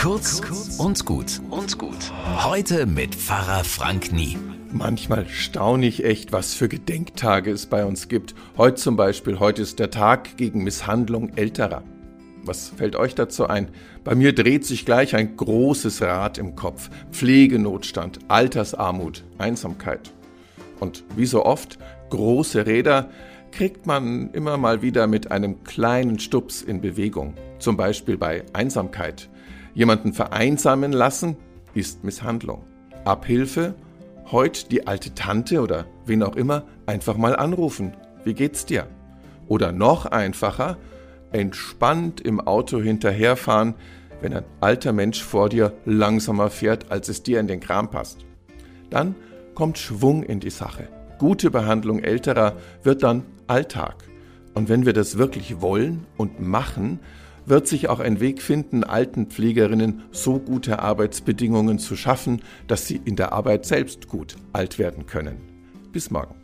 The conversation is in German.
Kurz und gut und gut. Heute mit Pfarrer Frank Nie. Manchmal staune ich echt, was für Gedenktage es bei uns gibt. Heute zum Beispiel, heute ist der Tag gegen Misshandlung Älterer. Was fällt euch dazu ein? Bei mir dreht sich gleich ein großes Rad im Kopf. Pflegenotstand, Altersarmut, Einsamkeit. Und wie so oft, große Räder kriegt man immer mal wieder mit einem kleinen Stups in Bewegung. Zum Beispiel bei Einsamkeit. Jemanden vereinsamen lassen ist Misshandlung. Abhilfe, heute die alte Tante oder wen auch immer einfach mal anrufen. Wie geht's dir? Oder noch einfacher, entspannt im Auto hinterherfahren, wenn ein alter Mensch vor dir langsamer fährt, als es dir in den Kram passt. Dann kommt Schwung in die Sache. Gute Behandlung älterer wird dann Alltag. Und wenn wir das wirklich wollen und machen, wird sich auch ein Weg finden, alten Pflegerinnen so gute Arbeitsbedingungen zu schaffen, dass sie in der Arbeit selbst gut alt werden können. Bis morgen.